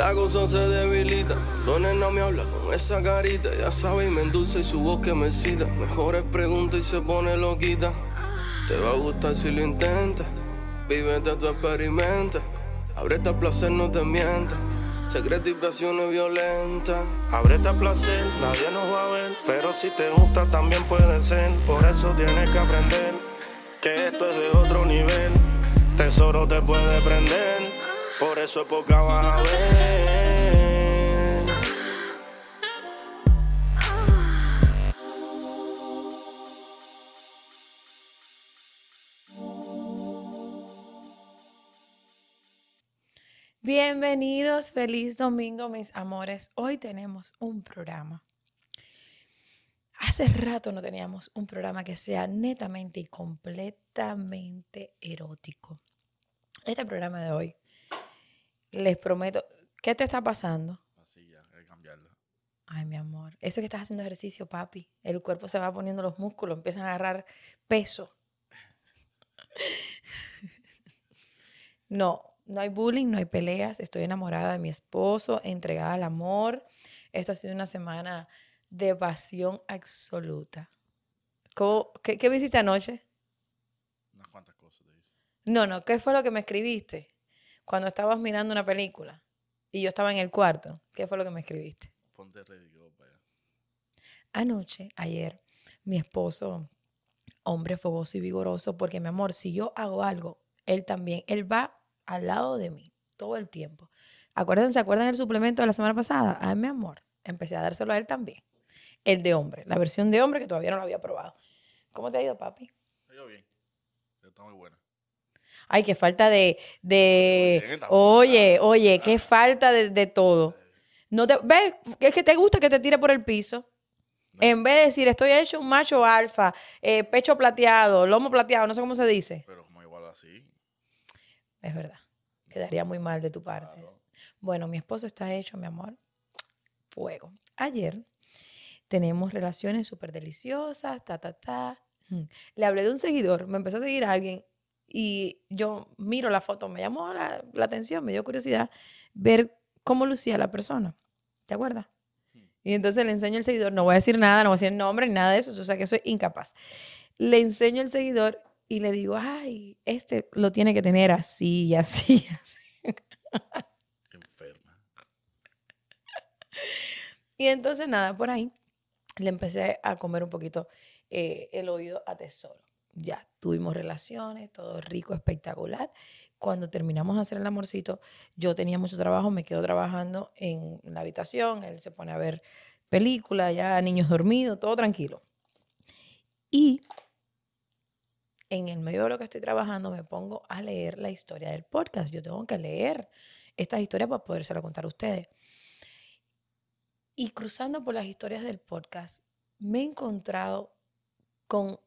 La cosa se debilita, Dones no me habla con esa carita, ya sabe y me endulza y su voz que me cita. Mejores preguntas y se pone loquita. Te va a gustar si lo intentas, vívete tu experimenta. Abrete a placer, no te mientas. Secreto y pasiones violentas. Abrete a placer, nadie nos va a ver. Pero si te gusta, también puede ser. Por eso tienes que aprender que esto es de otro nivel. Tesoro te puede prender. Poca vas a ver. Bienvenidos, feliz domingo, mis amores. Hoy tenemos un programa. Hace rato no teníamos un programa que sea netamente y completamente erótico. Este programa de hoy, les prometo, ¿qué te está pasando? Así ya, hay que cambiarlo. Ay, mi amor, eso que estás haciendo ejercicio, papi. El cuerpo se va poniendo los músculos, empiezan a agarrar peso. No, no hay bullying, no hay peleas. Estoy enamorada de mi esposo, entregada al amor. Esto ha sido una semana de pasión absoluta. ¿Cómo- qué, qué me hiciste anoche? Unas cuantas cosas te dice. No, no, ¿qué fue lo que me escribiste? Cuando estabas mirando una película y yo estaba en el cuarto, ¿qué fue lo que me escribiste? Ponte para allá. Anoche, ayer, mi esposo, hombre fogoso y vigoroso, porque mi amor, si yo hago algo, él también, él va al lado de mí todo el tiempo. Acuérdense, ¿se acuerdan del suplemento de la semana pasada? Ay, mi amor, empecé a dárselo a él también. El de hombre, la versión de hombre que todavía no lo había probado. ¿Cómo te ha ido, papi? Dio bien. Está muy buena. Ay, qué falta de, de, Oye, oye, qué falta de, de todo. No te, ¿ves? Es que te gusta que te tire por el piso. En vez de decir, estoy hecho un macho alfa, eh, pecho plateado, lomo plateado, no sé cómo se dice. Pero como igual así. Es verdad. Quedaría muy mal de tu parte. claro. Bueno, mi esposo está hecho, mi amor. Fuego. Ayer tenemos relaciones súper deliciosas, ta, ta, ta. Mm. Le hablé de un seguidor, me empezó a seguir a alguien y yo miro la foto, me llamó la, la atención, me dio curiosidad ver cómo lucía la persona. ¿Te acuerdas? Y entonces le enseño el seguidor, no voy a decir nada, no voy a decir nombre ni nada de eso, o sea que soy incapaz. Le enseño el seguidor y le digo, ay, este lo tiene que tener así y así, y así. Enferma. Y entonces nada, por ahí le empecé a comer un poquito eh, el oído a tesoro. Ya tuvimos relaciones, todo rico, espectacular. Cuando terminamos de hacer el amorcito, yo tenía mucho trabajo, me quedo trabajando en la habitación, él se pone a ver películas, ya niños dormidos, todo tranquilo. Y en el medio de lo que estoy trabajando me pongo a leer la historia del podcast. Yo tengo que leer estas historias para podérselo contar a ustedes. Y cruzando por las historias del podcast, me he encontrado con,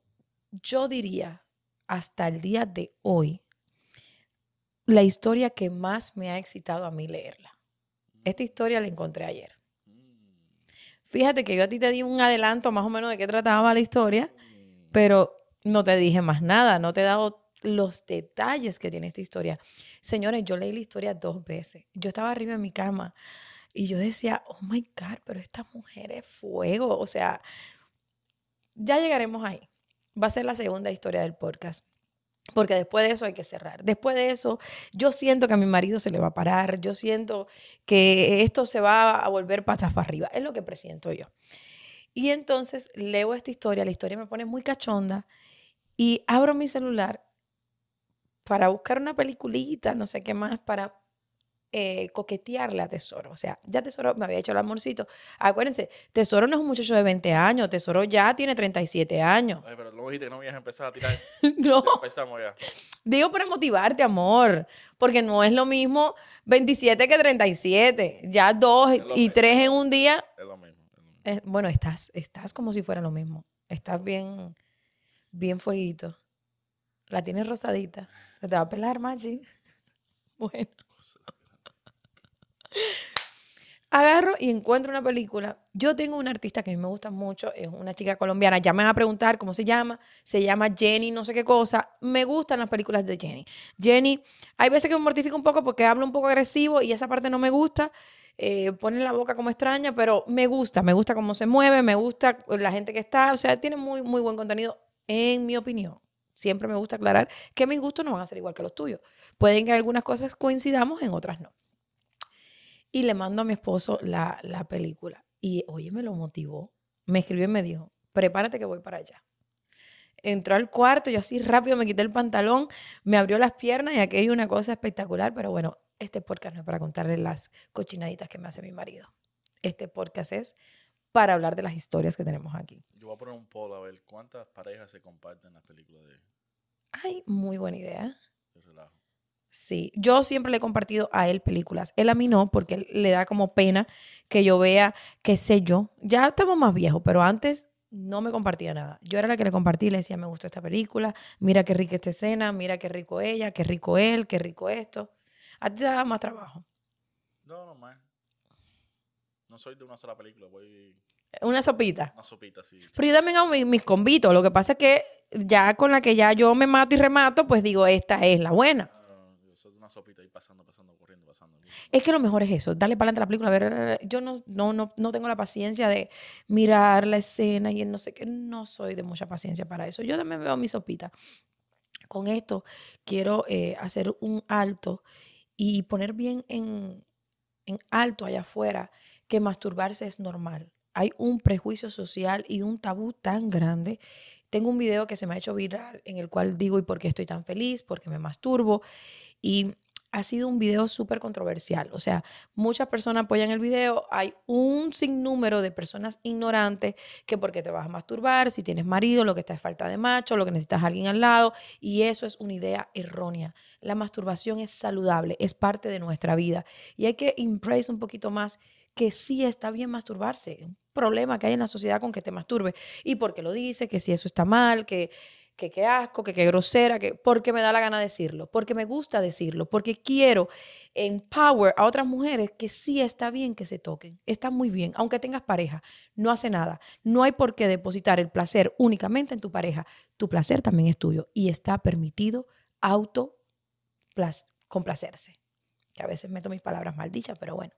yo diría, hasta el día de hoy, la historia que más me ha excitado a mí leerla. Esta historia la encontré ayer. Fíjate que yo a ti te di un adelanto más o menos de qué trataba la historia, pero no te dije más nada, no te he dado los detalles que tiene esta historia. Señores, yo leí la historia dos veces. Yo estaba arriba en mi cama y yo decía, oh my God, pero esta mujer es fuego. O sea, ya llegaremos ahí. Va a ser la segunda historia del podcast. Porque después de eso hay que cerrar. Después de eso, yo siento que a mi marido se le va a parar. Yo siento que esto se va a volver patas para arriba. Es lo que presiento yo. Y entonces leo esta historia. La historia me pone muy cachonda. Y abro mi celular para buscar una peliculita, no sé qué más, para eh, coquetearle a Tesoro. O sea, ya Tesoro me había hecho el amorcito. Acuérdense, Tesoro no es un muchacho de 20 años, Tesoro ya tiene 37 años. Ay, pero no dijiste que no ibas a empezar a tirar. No, empezamos ya. digo para motivarte, amor, porque no es lo mismo 27 que 37. Ya dos y mismo. tres en un día. Es lo mismo. es lo mismo. eh, bueno, estás, estás como si fuera lo mismo. Estás bien, bien fueguito. La tienes rosadita. Se te va a pelar, Machi. Bueno. agarro y encuentro una película. Yo tengo una artista que a mí me gusta mucho, es una chica colombiana. Ya me van a preguntar cómo se llama. Se llama Jenny, no sé qué cosa. Me gustan las películas de Jenny. Jenny, hay veces que me mortifica un poco porque habla un poco agresivo y esa parte no me gusta. Eh, pone la boca como extraña, pero me gusta, me gusta cómo se mueve, me gusta la gente que está. O sea, tiene muy, muy buen contenido, en mi opinión. Siempre me gusta aclarar que mis gustos no van a ser igual que los tuyos. Pueden que algunas cosas coincidamos, en otras no y le mando a mi esposo la, la película. Y oye, me lo motivó. Me escribió y me dijo, prepárate que voy para allá. Entró al cuarto, yo así rápido me quité el pantalón, me abrió las piernas y aquí hay una cosa espectacular, pero bueno, este podcast no es para contarles las cochinaditas que me hace mi marido. Este podcast es para hablar de las historias que tenemos aquí. Yo voy a poner un poll a ver cuántas parejas se comparten las películas de, Ay, muy buena idea. de relajo. Sí, yo siempre le he compartido a él películas. Él a mí no, porque él le da como pena que yo vea, qué sé yo. Ya estamos más viejos, pero antes no me compartía nada. Yo era la que le compartí le decía, me gustó esta película, mira qué rica esta escena, mira qué rico ella, qué rico él, qué rico esto. A ti te da más trabajo. No, no más. No soy de una sola película, voy Una sopita. una sopita así. Pero yo también hago mis, mis convitos. Lo que pasa es que ya con la que ya yo me mato y remato, pues digo, esta es la buena. Ah, yo soy de una sopita pasando, pasando, corriendo, pasando. Es que lo mejor es eso, darle para adelante a la película. A ver, yo no, no, no, no tengo la paciencia de mirar la escena y el no sé qué. No soy de mucha paciencia para eso. Yo también veo mi sopita. Con esto quiero eh, hacer un alto y poner bien en, en alto allá afuera que masturbarse es normal. Hay un prejuicio social y un tabú tan grande. Tengo un video que se me ha hecho viral en el cual digo, ¿y por qué estoy tan feliz? Porque me masturbo. Y ha sido un video súper controversial. O sea, muchas personas apoyan el video. Hay un sinnúmero de personas ignorantes que porque te vas a masturbar, si tienes marido, lo que está es falta de macho, lo que necesitas alguien al lado. Y eso es una idea errónea. La masturbación es saludable, es parte de nuestra vida. Y hay que embrace un poquito más que sí está bien masturbarse. Un problema que hay en la sociedad con que te masturbe. Y porque lo dice, que si eso está mal, que que qué asco, que qué grosera, que porque me da la gana decirlo, porque me gusta decirlo, porque quiero empower a otras mujeres que sí está bien que se toquen, está muy bien, aunque tengas pareja, no hace nada, no hay por qué depositar el placer únicamente en tu pareja, tu placer también es tuyo y está permitido auto complacerse. Que a veces meto mis palabras mal dichas, pero bueno,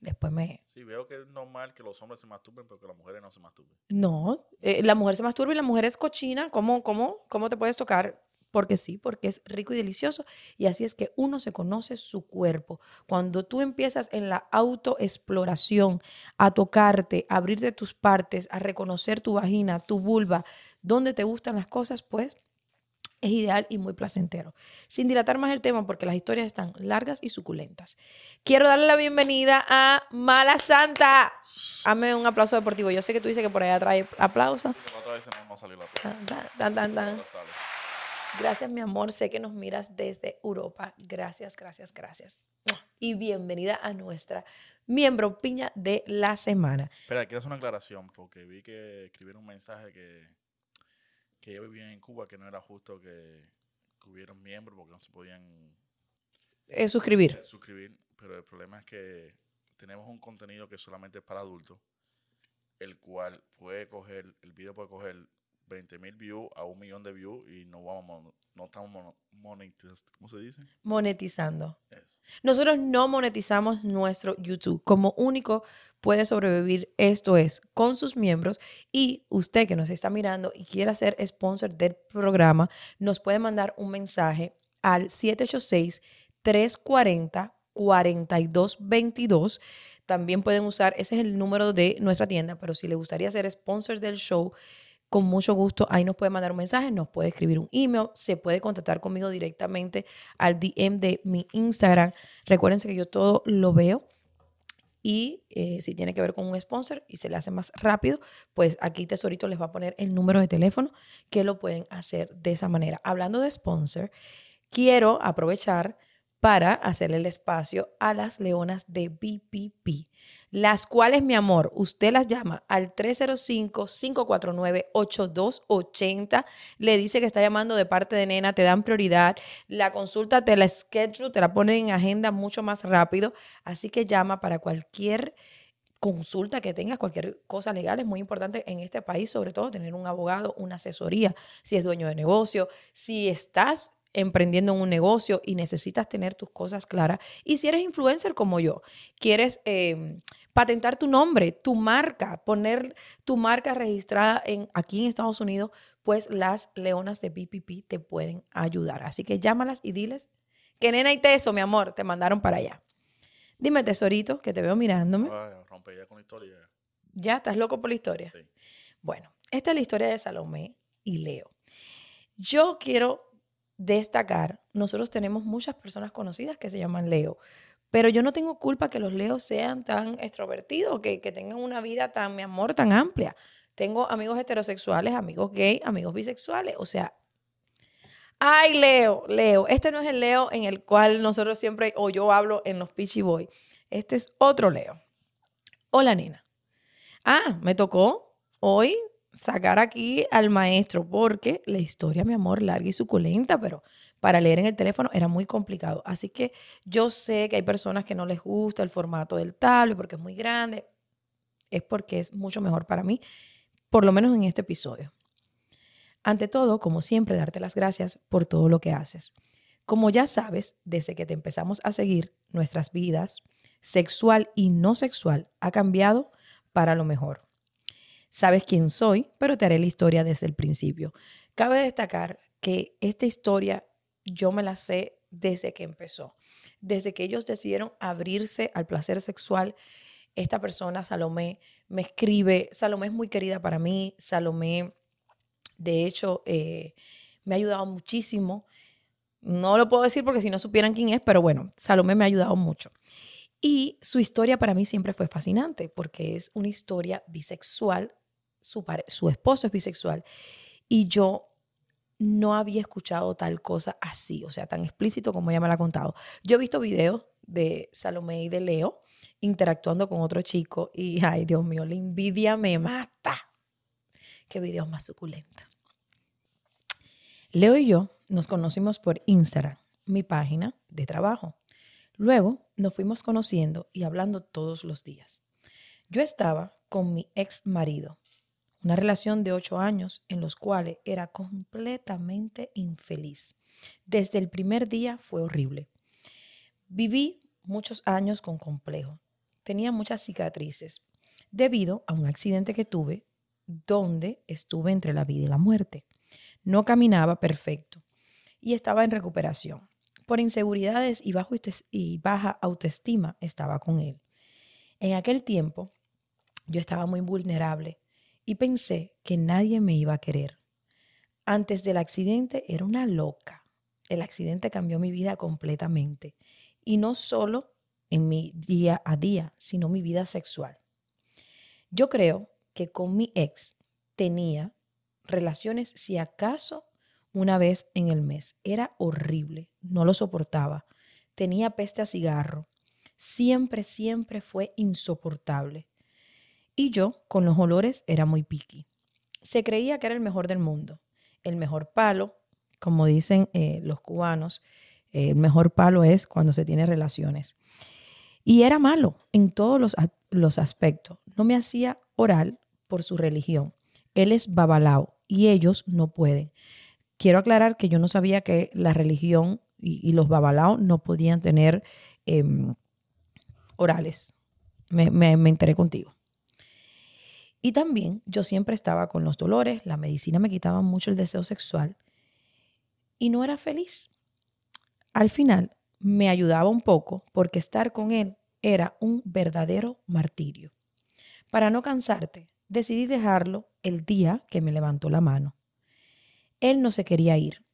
después me, Sí, veo que es normal que los hombres se masturben, pero que las mujeres no se masturben. No, eh, la mujer se masturba y la mujer es cochina. ¿Cómo, cómo, ¿Cómo te puedes tocar? Porque sí, porque es rico y delicioso. Y así es que uno se conoce su cuerpo. Cuando tú empiezas en la autoexploración, a tocarte, a abrirte tus partes, a reconocer tu vagina, tu vulva, donde te gustan las cosas, pues es ideal y muy placentero. Sin dilatar más el tema, porque las historias están largas y suculentas. Quiero darle la bienvenida a Mala Santa. Hazme un aplauso deportivo. Yo sé que tú dices que por allá trae aplausos. Gracias, mi amor. Sé que nos miras desde Europa. Gracias, gracias, gracias. Y bienvenida a nuestra miembro piña de la semana. Espera, quiero hacer una aclaración, porque vi que escribieron un mensaje que, que yo vivía en Cuba, que no era justo que, que hubieran miembros porque no se podían Eh, suscribir. suscribir, pero el problema es que tenemos un contenido que solamente es para adultos, el cual puede coger, el video puede coger 20 mil views a un millón de views y no vamos, no estamos mono- monetiz- ¿cómo se dice? Monetizando. Eso. Nosotros no monetizamos nuestro YouTube. Como único puede sobrevivir esto es con sus miembros y usted que nos está mirando y quiera ser sponsor del programa, nos puede mandar un mensaje al 786-340-4222. También pueden usar, ese es el número de nuestra tienda, pero si le gustaría ser sponsor del show, con mucho gusto, ahí nos puede mandar un mensaje, nos puede escribir un email, se puede contactar conmigo directamente al DM de mi Instagram. Recuérdense que yo todo lo veo y eh, si tiene que ver con un sponsor y se le hace más rápido, pues aquí Tesorito les va a poner el número de teléfono que lo pueden hacer de esa manera. Hablando de sponsor, quiero aprovechar para hacerle el espacio a las leonas de BPP, las cuales, mi amor, usted las llama al 305-549-8280, le dice que está llamando de parte de nena, te dan prioridad, la consulta te la schedule, te la ponen en agenda mucho más rápido, así que llama para cualquier consulta que tengas, cualquier cosa legal, es muy importante en este país, sobre todo, tener un abogado, una asesoría, si es dueño de negocio, si estás emprendiendo un negocio y necesitas tener tus cosas claras. Y si eres influencer como yo, quieres em, patentar tu nombre, tu marca, poner tu marca registrada en, aquí en Estados Unidos, pues las leonas de BPP te pueden ayudar. Así que llámalas y diles que nena y teso, mi amor, te mandaron para allá. Dime, tesorito, que te veo mirándome. rompe ya con la historia. ¿Ya? ¿Estás loco por la historia? Sí. Bueno, esta es la historia de Salomé y Leo. Yo quiero destacar, nosotros tenemos muchas personas conocidas que se llaman Leo, pero yo no tengo culpa que los Leos sean tan extrovertidos, que, que tengan una vida tan, mi amor, tan amplia. Tengo amigos heterosexuales, amigos gay, amigos bisexuales, o sea, Ay, Leo, Leo. Este no es el Leo en el cual nosotros siempre, o yo hablo en los Pitchy Boy. Este es otro Leo. Hola, nena. Ah, me tocó hoy sacar aquí al maestro porque la historia, mi amor, larga y suculenta, pero para leer en el teléfono era muy complicado. Así que yo sé que hay personas que no les gusta el formato del tablet porque es muy grande. Es porque es mucho mejor para mí, por lo menos en este episodio. Ante todo, como siempre, darte las gracias por todo lo que haces. Como ya sabes, desde que te empezamos a seguir, nuestras vidas, sexual y no sexual, ha cambiado para lo mejor. Sabes quién soy, pero te haré la historia desde el principio. Cabe destacar que esta historia yo me la sé desde que empezó. Desde que ellos decidieron abrirse al placer sexual, esta persona, Salomé, me escribe, Salomé es muy querida para mí, Salomé, de hecho, eh, me ha ayudado muchísimo. No lo puedo decir porque si no supieran quién es, pero bueno, Salomé me ha ayudado mucho. Y su historia para mí siempre fue fascinante porque es una historia bisexual, su, esposo es bisexual y yo no había escuchado tal cosa así, o sea, tan explícito como ella me la ha contado. Yo he visto videos de Salomé y de Leo interactuando con otro chico y, ay Dios mío, la envidia me mata. Qué videos más suculentos. Leo y yo nos conocimos por Instagram, mi página de trabajo. Luego nos fuimos conociendo y hablando todos los días. Yo estaba con mi ex marido, una relación de ocho años en los cuales era completamente infeliz. Desde el primer día fue horrible. Viví muchos años con complejo. Tenía muchas cicatrices debido a un accidente que tuve donde estuve entre la vida y la muerte. No caminaba perfecto y estaba en recuperación. Por inseguridades y, baja autoestima estaba con él. En aquel tiempo yo estaba muy vulnerable y pensé que nadie me iba a querer. Antes del accidente era una loca. El accidente cambió mi vida completamente y no solo en mi día a día, sino mi vida sexual. Yo creo que con mi ex tenía relaciones si acaso una vez en el mes. Era horrible, no lo soportaba. Tenía peste a cigarro. Siempre, siempre fue insoportable. Y yo, con los olores, era muy piqui. Se creía que era el mejor del mundo. El mejor palo, como dicen eh, los cubanos, el mejor palo es cuando se tiene relaciones. Y era malo en todos los, los aspectos. No me hacía oral por su religión. Él es babalao y ellos no pueden. Quiero aclarar que yo no sabía que la religión y, los babalao no podían tener em, orales. Me, me enteré contigo. Y también yo siempre estaba con los dolores, la medicina me quitaba mucho el deseo sexual y no era feliz. Al final me ayudaba un poco porque estar con él era un verdadero martirio. Para no cansarte, decidí dejarlo el día que me levantó la mano. Él no se quería ir.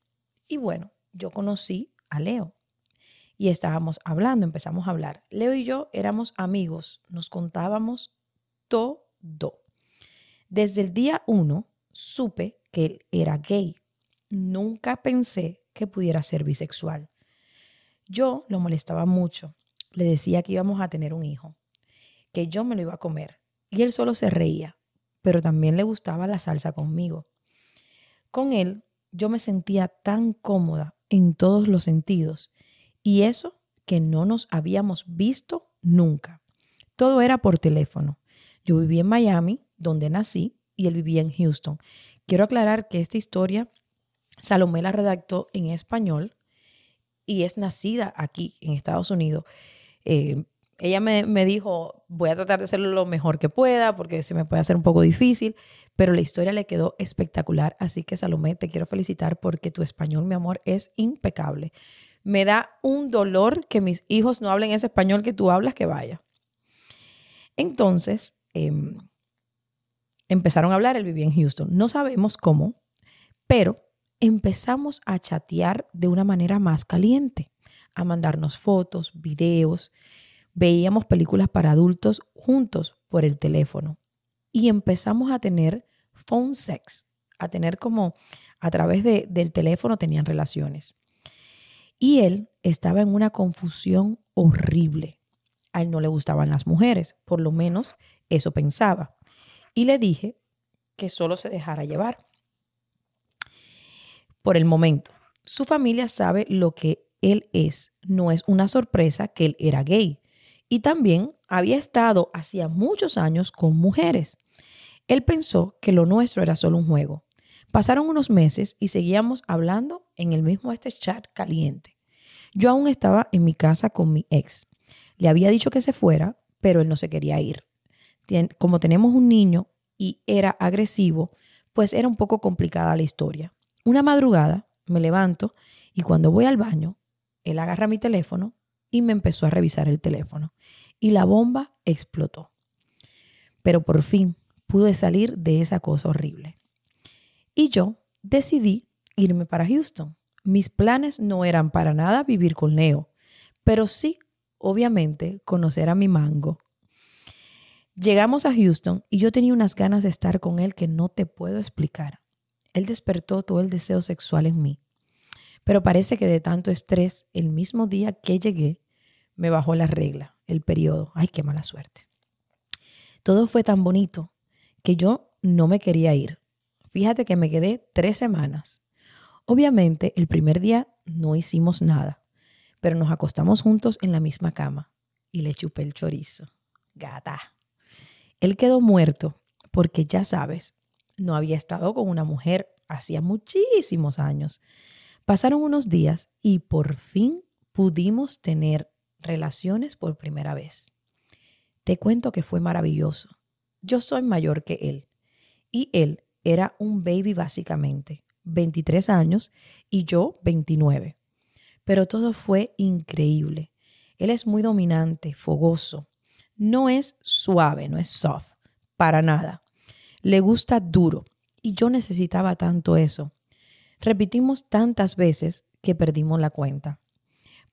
Y bueno, yo conocí a Leo y estábamos hablando, empezamos a hablar. Leo y yo éramos amigos, nos contábamos todo. Desde el día uno supe que él era gay. Nunca pensé que pudiera ser bisexual. Yo lo molestaba mucho. Le decía que íbamos a tener un hijo, que yo me lo iba a comer. Y él solo se reía pero también le gustaba la salsa conmigo. Con él yo me sentía tan cómoda en todos los sentidos y eso que no nos habíamos visto nunca. Todo era por teléfono. Yo vivía en Miami, donde nací, y él vivía en Houston. Quiero aclarar que esta historia Salomé la redactó en español y es nacida aquí en Estados Unidos. Eh, ella me, me, dijo, voy a tratar de hacerlo lo mejor que pueda porque se me puede hacer un poco difícil, pero la historia le quedó espectacular. Así que Salomé, te quiero felicitar porque tu español, mi amor, es impecable. Me da un dolor que mis hijos no hablen ese español que tú hablas, que vaya. Entonces, em, empezaron a hablar, él vivía en Houston. No sabemos cómo, pero empezamos a chatear de una manera más caliente, a mandarnos fotos, videos, veíamos películas para adultos juntos por el teléfono y empezamos a tener phone sex, a tener como a través de, del teléfono tenían relaciones. Y él estaba en una confusión horrible. A él no le gustaban las mujeres, por lo menos eso pensaba. Y le dije que solo se dejara llevar por el momento. Su familia sabe lo que él es. No es una sorpresa que él era gay. Y también había estado hacía muchos años con mujeres. Él pensó que lo nuestro era solo un juego. Pasaron unos meses y seguíamos hablando en el mismo este chat caliente. Yo aún estaba en mi casa con mi ex. Le había dicho que se fuera, pero él no se quería ir. Como tenemos un niño y era agresivo, pues era un poco complicada la historia. Una madrugada me levanto y cuando voy al baño, él agarra mi teléfono y me empezó a revisar el teléfono. Y la bomba explotó. Pero por fin pude salir de esa cosa horrible. Y yo decidí irme para Houston. Mis planes no eran para nada vivir con Leo, pero sí, obviamente, conocer a mi mango. Llegamos a Houston y yo tenía unas ganas de estar con él que no te puedo explicar. Él despertó todo el deseo sexual en mí. Pero parece que de tanto estrés, el mismo día que llegué, me bajó la regla, el periodo. Ay, qué mala suerte. Todo fue tan bonito que yo no me quería ir. Fíjate que me quedé tres semanas. Obviamente, el primer día no hicimos nada, pero nos acostamos juntos en la misma cama y le chupé el chorizo. Gata. Él quedó muerto porque ya sabes, no había estado con una mujer hacía muchísimos años. Pasaron unos días y por fin pudimos tener relaciones por primera vez. Te cuento que fue maravilloso. Yo soy mayor que él y él era un baby básicamente, 23 años y yo 29. Pero todo fue increíble. Él es muy dominante, fogoso. No es suave, no es soft, para nada le gusta duro y yo necesitaba tanto eso. Repetimos tantas veces que perdimos la cuenta.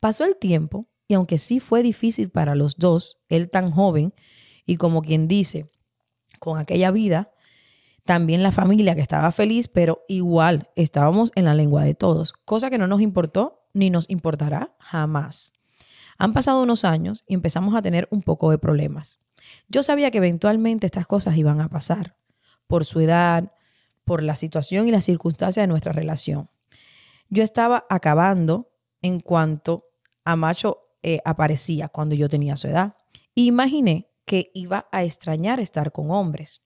Pasó el tiempo y aunque sí fue difícil para los dos, él tan joven y como quien dice, con aquella vida, también la familia que estaba feliz, pero igual estábamos en la lengua de todos, cosa que no nos importó ni nos importará jamás. Han pasado unos años y empezamos a tener un poco de problemas. Yo sabía que eventualmente estas cosas iban a pasar, por su edad, por la situación y las circunstancias de nuestra relación. Yo estaba acabando en cuanto a Macho eh, aparecía cuando yo tenía su edad. imaginé que iba a extrañar estar con hombres.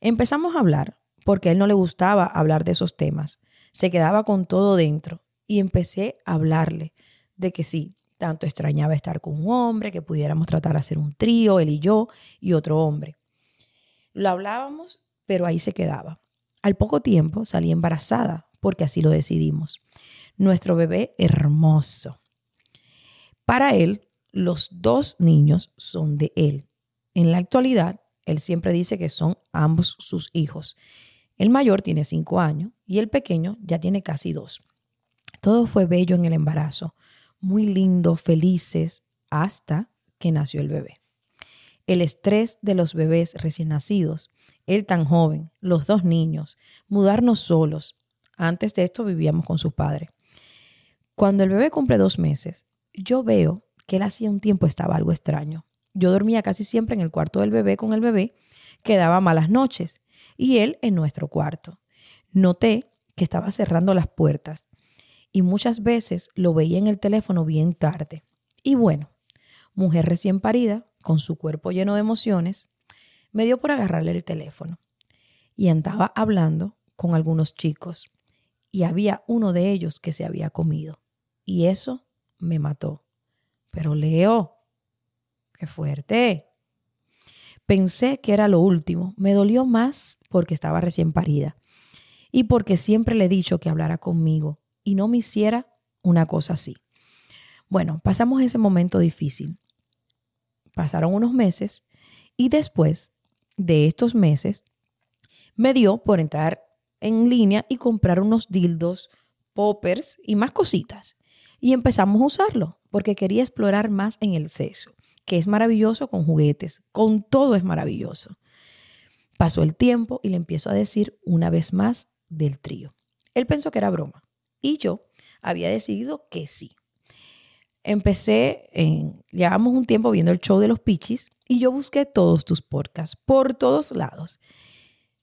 Empezamos a hablar porque a él no le gustaba hablar de esos temas. Se quedaba con todo dentro y empecé a hablarle de que sí, tanto extrañaba estar con un hombre, que pudiéramos tratar de hacer un trío, él y yo, y otro hombre. Lo hablábamos pero ahí se quedaba. Al poco tiempo salí embarazada, porque así lo decidimos. Nuestro bebé hermoso. Para él, los dos niños son de él. En la actualidad, él siempre dice que son ambos sus hijos. El mayor tiene cinco años y el pequeño ya tiene casi dos. Todo fue bello en el embarazo, muy lindo, felices, hasta que nació el bebé. El estrés de los bebés recién nacidos él tan joven, los dos niños, mudarnos solos. Antes de esto vivíamos con sus padres. Cuando el bebé cumple dos meses, yo veo que él hacía un tiempo estaba algo extraño. Yo dormía casi siempre en el cuarto del bebé con el bebé, que daba malas noches, y él en nuestro cuarto. Noté que estaba cerrando las puertas y muchas veces lo veía en el teléfono bien tarde. Y bueno, mujer recién parida, con su cuerpo lleno de emociones, me dio por agarrarle el teléfono. Y andaba hablando con algunos chicos. Y había uno de ellos que se había comido. Y eso me mató. Pero Leo, qué fuerte. Pensé que era lo último. Me dolió más porque estaba recién parida y porque siempre le he dicho que hablara conmigo y no me hiciera una cosa así. Bueno, pasamos ese momento difícil. Pasaron unos meses y después de estos meses me dio por entrar en línea y comprar unos dildos, poppers y más cositas. Y empezamos a usarlo porque quería explorar más en el sexo, que es maravilloso con juguetes, con todo es maravilloso. Pasó el tiempo y le empiezo a decir una vez más del trío. Él pensó que era broma y yo había decidido que sí. Empecé, en, llevamos un tiempo viendo el show de los Pichis y yo busqué todos tus podcasts por todos lados.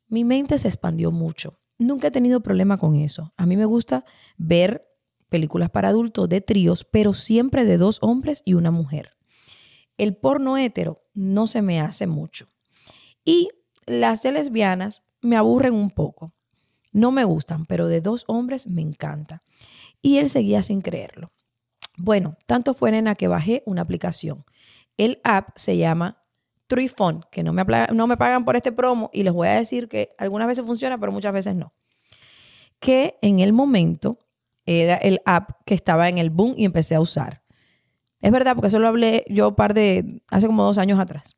Mi mente se expandió mucho. Nunca he tenido problema con eso. A mí me gusta ver películas para adultos de tríos, pero siempre de dos hombres y una mujer. El porno hétero no se me hace mucho. Y las de lesbianas me aburren un poco. No me gustan, pero de dos hombres me encanta. Y él seguía sin creerlo. Bueno, tanto fue nena que bajé una aplicación. El app se llama Truifon, que no me, no me pagan por este promo y les voy a decir que algunas veces funciona, pero muchas veces no. Que en el momento era el app que estaba en el boom y empecé a usar. Es verdad, porque eso lo hablé yo un par de, hace como dos años atrás.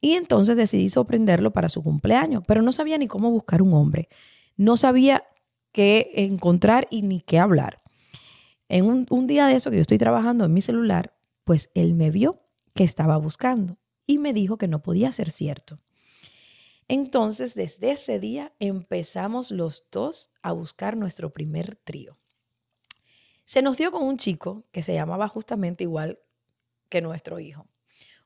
Y entonces decidí sorprenderlo para su cumpleaños, pero no sabía ni cómo buscar un hombre no sabía qué encontrar y ni qué hablar. En un, día de eso que yo estoy trabajando en mi celular, pues él me vio que estaba buscando y me dijo que no podía ser cierto. Entonces, desde ese día empezamos los dos a buscar nuestro primer trío. Se nos dio con un chico que se llamaba justamente igual que nuestro hijo,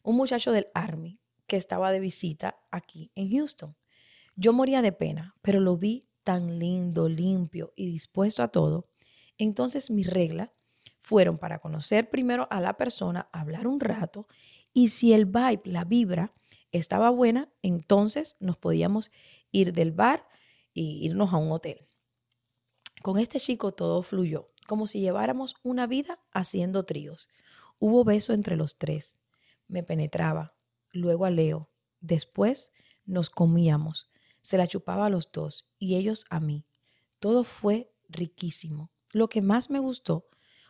un muchacho del Army que estaba de visita aquí en Houston. Yo moría de pena, pero lo vi tan lindo, limpio y dispuesto a todo, entonces mis reglas fueron para conocer primero a la persona, hablar un rato y si el vibe, la vibra, estaba buena, entonces nos podíamos ir del bar y irnos a un hotel. Con este chico todo fluyó, como si lleváramos una vida haciendo tríos. Hubo beso entre los tres. Me penetraba, luego a Leo. Después nos comíamos se la chupaba a los dos y ellos a mí. Todo fue riquísimo. Lo que más me gustó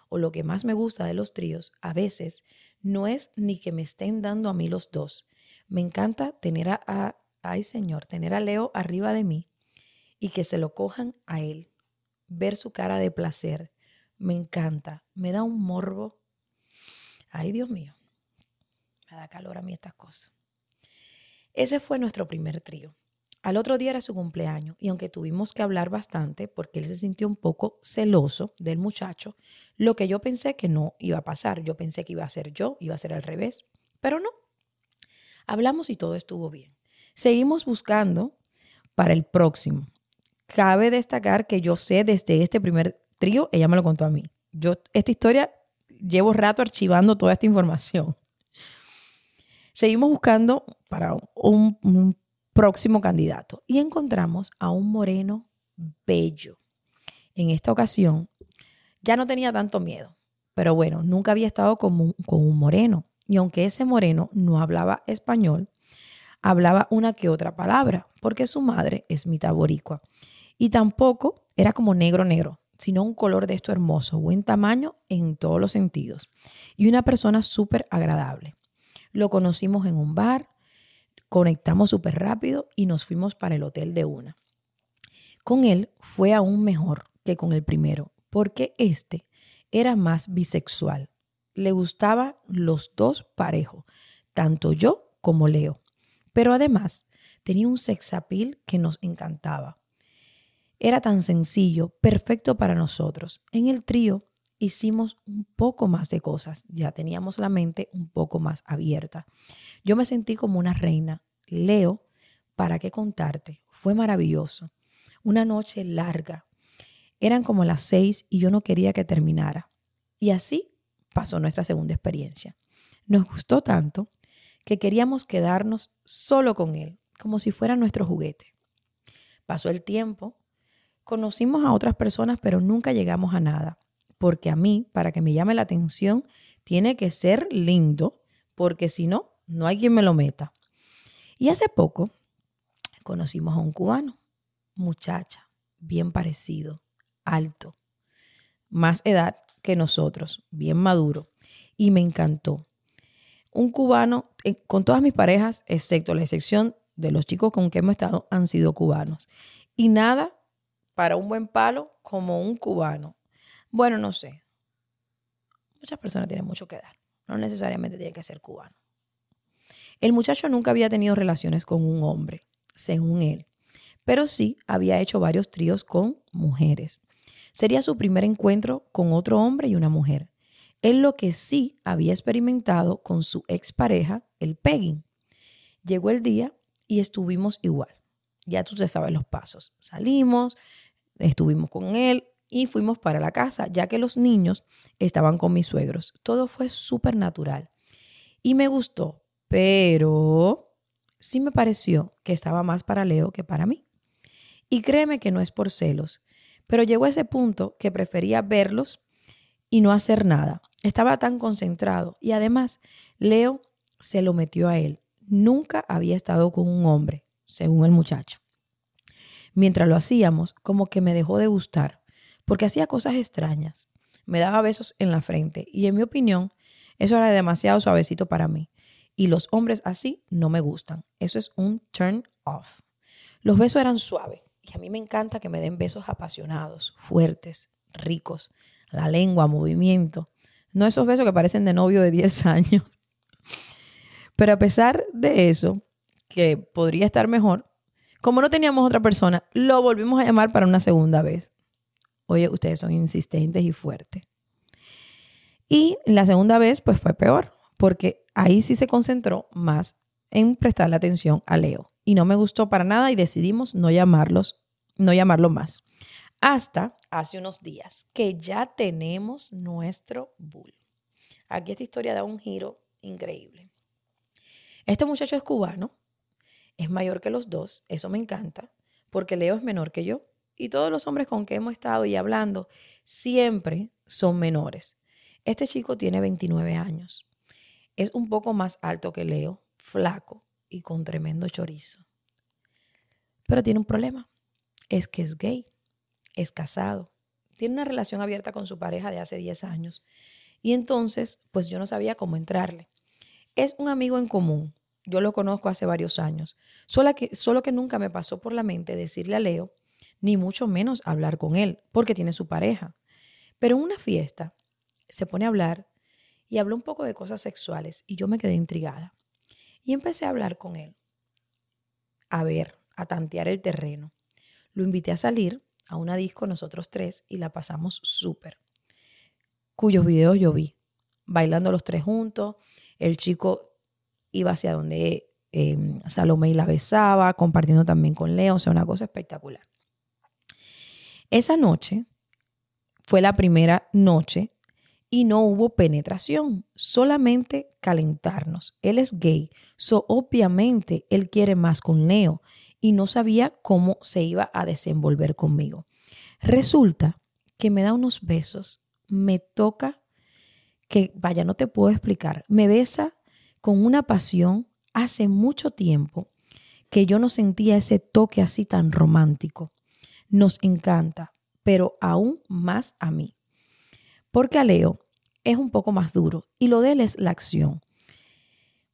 o lo que más me gusta de los tríos a veces no es ni que me estén dando a mí los dos. Me encanta tener a, ay Señor, tener a Leo arriba de mí y que se lo cojan a él. Ver su cara de placer. Me encanta. Me da un morbo. Ay, Dios mío. Me da calor a mí estas cosas. Ese fue nuestro primer trío. Al otro día era su cumpleaños y aunque tuvimos que hablar bastante porque él se sintió un poco celoso del muchacho, lo que yo pensé que no iba a pasar, yo pensé que iba a ser yo, iba a ser al revés, pero no. Hablamos y todo estuvo bien. Seguimos buscando para el próximo. Cabe destacar que yo sé desde este primer trío, ella me lo contó a mí. Yo esta historia llevo rato archivando toda esta información. Seguimos buscando para un, próximo candidato. Y encontramos a un moreno bello. En esta ocasión ya no tenía tanto miedo, pero bueno, nunca había estado con un, con un moreno. Y aunque ese moreno no hablaba español, hablaba una que otra palabra, porque su madre es mitad boricua. Y tampoco era como negro negro, sino un color de esto hermoso, buen tamaño en todos los sentidos. Y una persona súper agradable. Lo conocimos en un bar, conectamos súper rápido y nos fuimos para el hotel de una. Con él fue aún mejor que con el primero, porque este era más bisexual. Le gustaban los dos parejos, tanto yo como Leo. Pero además tenía un sex appeal que nos encantaba. Era tan sencillo, perfecto para nosotros. En el trío hicimos un poco más de cosas, ya teníamos la mente un poco más abierta. Yo me sentí como una reina. Leo, ¿para qué contarte? Fue maravilloso. Una noche larga. Eran como las seis y yo no quería que terminara. Y así pasó nuestra segunda experiencia. Nos gustó tanto que queríamos quedarnos solo con él, como si fuera nuestro juguete. Pasó el tiempo, conocimos a otras personas, pero nunca llegamos a nada, porque a mí, para que me llame la atención, tiene que ser lindo, porque si no, no hay quien me lo meta. Y hace poco conocimos a un cubano, muchacha, bien parecido, alto, más edad que nosotros, bien maduro, y me encantó. Un cubano, eh, con todas mis parejas, excepto la excepción de los chicos con que hemos estado, han sido cubanos. Y nada para un buen palo como un cubano. Bueno, no sé. Muchas personas tienen mucho que dar. No necesariamente tiene que ser cubano. El muchacho nunca había tenido relaciones con un hombre, según él, pero sí había hecho varios tríos con mujeres. Sería su primer encuentro con otro hombre y una mujer. Él lo que sí había experimentado con su expareja, el pegging. Llegó el día y estuvimos igual. Ya tú te sabes los pasos. Salimos, estuvimos con él y fuimos para la casa, ya que los niños estaban con mis suegros. Todo fue súper natural. Y me gustó, pero sí me pareció que estaba más para Leo que para mí. Y créeme que no es por celos, pero llegó a ese punto que prefería verlos y no hacer nada. Estaba tan concentrado y además Leo se lo metió a él. Nunca había estado con un hombre, según el muchacho. Mientras lo hacíamos, como que me dejó de gustar, porque hacía cosas extrañas. Me daba besos en la frente y en mi opinión, eso era demasiado suavecito para mí. Y los hombres así no me gustan. Eso es un turn off. Los besos eran suaves, y a mí me encanta que me den besos apasionados, fuertes, ricos, la lengua, movimiento. No esos besos que parecen de novio de 10 años. Pero a pesar de eso, que podría estar mejor, como no teníamos otra persona, lo volvimos a llamar para una segunda vez. Oye, ustedes son insistentes y fuertes. Y la segunda vez, pues fue peor, porque ahí sí se concentró más en prestarle atención a Leo y no me gustó para nada y decidimos no llamarlos, no llamarlo más. Hasta hace unos días que ya tenemos nuestro bull. Aquí esta historia da un giro increíble. Este muchacho es cubano, es mayor que los dos, eso me encanta, porque Leo es menor que yo y todos los hombres con que hemos estado y hablando siempre son menores. Este chico tiene 29 años. Es un poco más alto que Leo, flaco, y con tremendo chorizo. Pero tiene un problema. Es que es gay, es casado, tiene una relación abierta con su pareja de hace 10 años. Y entonces, pues yo no sabía cómo entrarle. Es un amigo en común. Yo lo conozco hace varios años. Solo que, nunca me pasó por la mente decirle a Leo, ni mucho menos hablar con él, porque tiene su pareja. Pero en una fiesta se pone a hablar y habló un poco de cosas sexuales y yo me quedé intrigada. Y empecé a hablar con él, a ver, a tantear el terreno. Lo invité a salir a una disco nosotros tres y la pasamos súper. Cuyos videos yo vi, bailando los tres juntos, el chico iba hacia donde eh, Salomé y la besaba, compartiendo también con Leo, o sea, una cosa espectacular. Esa noche fue la primera noche y no hubo penetración, solamente calentarnos. Él es gay, so obviamente él quiere más con Leo y no sabía cómo se iba a desenvolver conmigo. Resulta que me da unos besos, me toca que, vaya, no te puedo explicar, me besa con una pasión hace mucho tiempo que yo no sentía ese toque así tan romántico. Nos encanta, pero aún más a mí. Porque a Leo es un poco más duro y lo de él es la acción.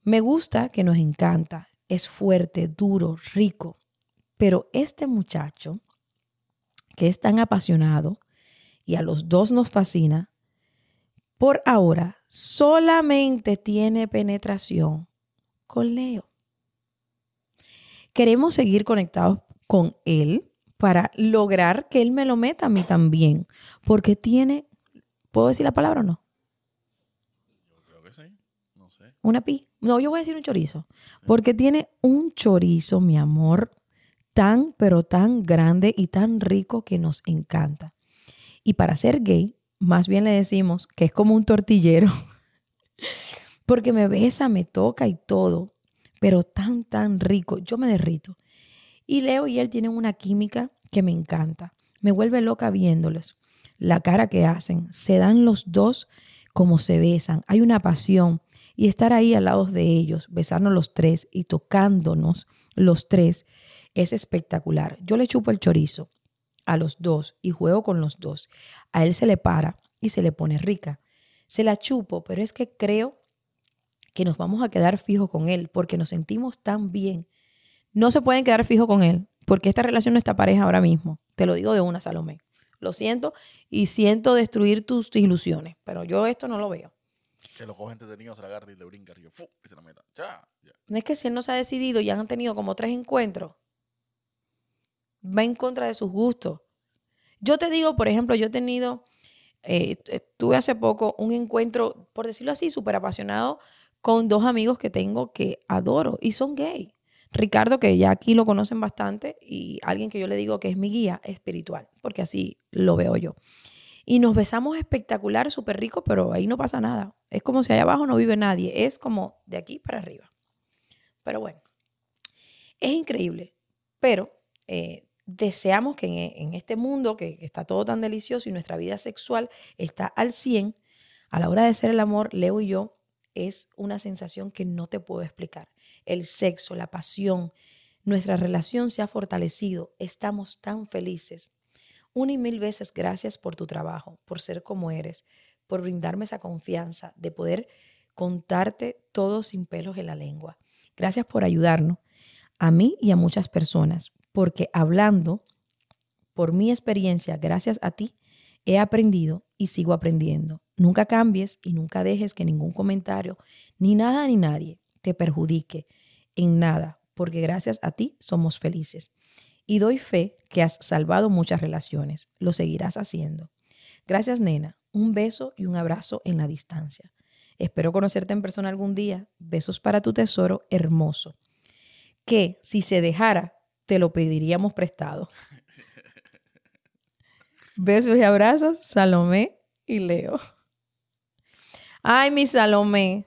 Me gusta que nos encanta, es fuerte, duro, rico, pero este muchacho que es tan apasionado y a los dos nos fascina, por ahora solamente tiene penetración con Leo. Queremos seguir conectados con él para lograr que él me lo meta a mí también, porque tiene ¿Puedo decir la palabra o no? Yo creo que sí. No sé. Una pi. No, yo voy a decir un chorizo. Porque tiene un chorizo, mi amor, tan, pero tan grande y tan rico que nos encanta. Y para ser gay, más bien le decimos que es como un tortillero. porque me besa, me toca y todo, pero tan, tan rico, yo me derrito. Y Leo y él tienen una química que me encanta, me vuelve loca viéndolos, la cara que hacen, se dan los dos como se besan, hay una pasión y estar ahí al lado de ellos, besarnos los tres y tocándonos los tres es espectacular. Yo le chupo el chorizo a los dos y juego con los dos. A él se le para y se le pone rica. Se la chupo, pero es que creo que nos vamos a quedar fijos con él porque nos sentimos tan bien. No se pueden quedar fijos con él porque esta relación no está pareja ahora mismo. Te lo digo de una, Salomé. Lo siento y siento destruir tus ilusiones, pero yo esto no lo veo. Que lo cogen entretenido, se la agarra y le brinca y, yo, ¡fu! y se la meta. Ya, ya. No es que si él no se ha decidido, ya han tenido como tres encuentros, va en contra de sus gustos. Yo te digo, por ejemplo, yo he tenido, eh, tuve hace poco un encuentro, por decirlo así, súper apasionado con dos amigos que tengo que adoro y son gay. Ricardo, que ya aquí lo conocen bastante, y alguien que yo le digo que es mi guía espiritual, porque así lo veo yo. Y nos besamos espectacular, súper rico, pero ahí no pasa nada. Es como si allá abajo no vive nadie, es como de aquí para arriba. Pero bueno, es increíble, pero eh, deseamos que en, este mundo que, que está todo tan delicioso y nuestra vida sexual está al 100, a la hora de hacer el amor, Leo y yo, es una sensación que no te puedo explicar. El sexo, la pasión, nuestra relación se ha fortalecido, estamos tan felices. Una y mil veces gracias por tu trabajo, por ser como eres, por brindarme esa confianza de poder contarte todo sin pelos en la lengua. Gracias por ayudarnos a mí y a muchas personas, porque hablando por mi experiencia, gracias a ti, he aprendido y sigo aprendiendo. Nunca cambies y nunca dejes que ningún comentario, ni nada ni nadie, te perjudique en nada, porque gracias a ti somos felices. Y doy fe que has salvado muchas relaciones. Lo seguirás haciendo. Gracias, nena. Un beso y un abrazo en la distancia. Espero conocerte en persona algún día. Besos para tu tesoro hermoso. Que si se dejara, te lo pediríamos prestado. Besos y abrazos, Salomé y Leo. Ay, mi Salomé,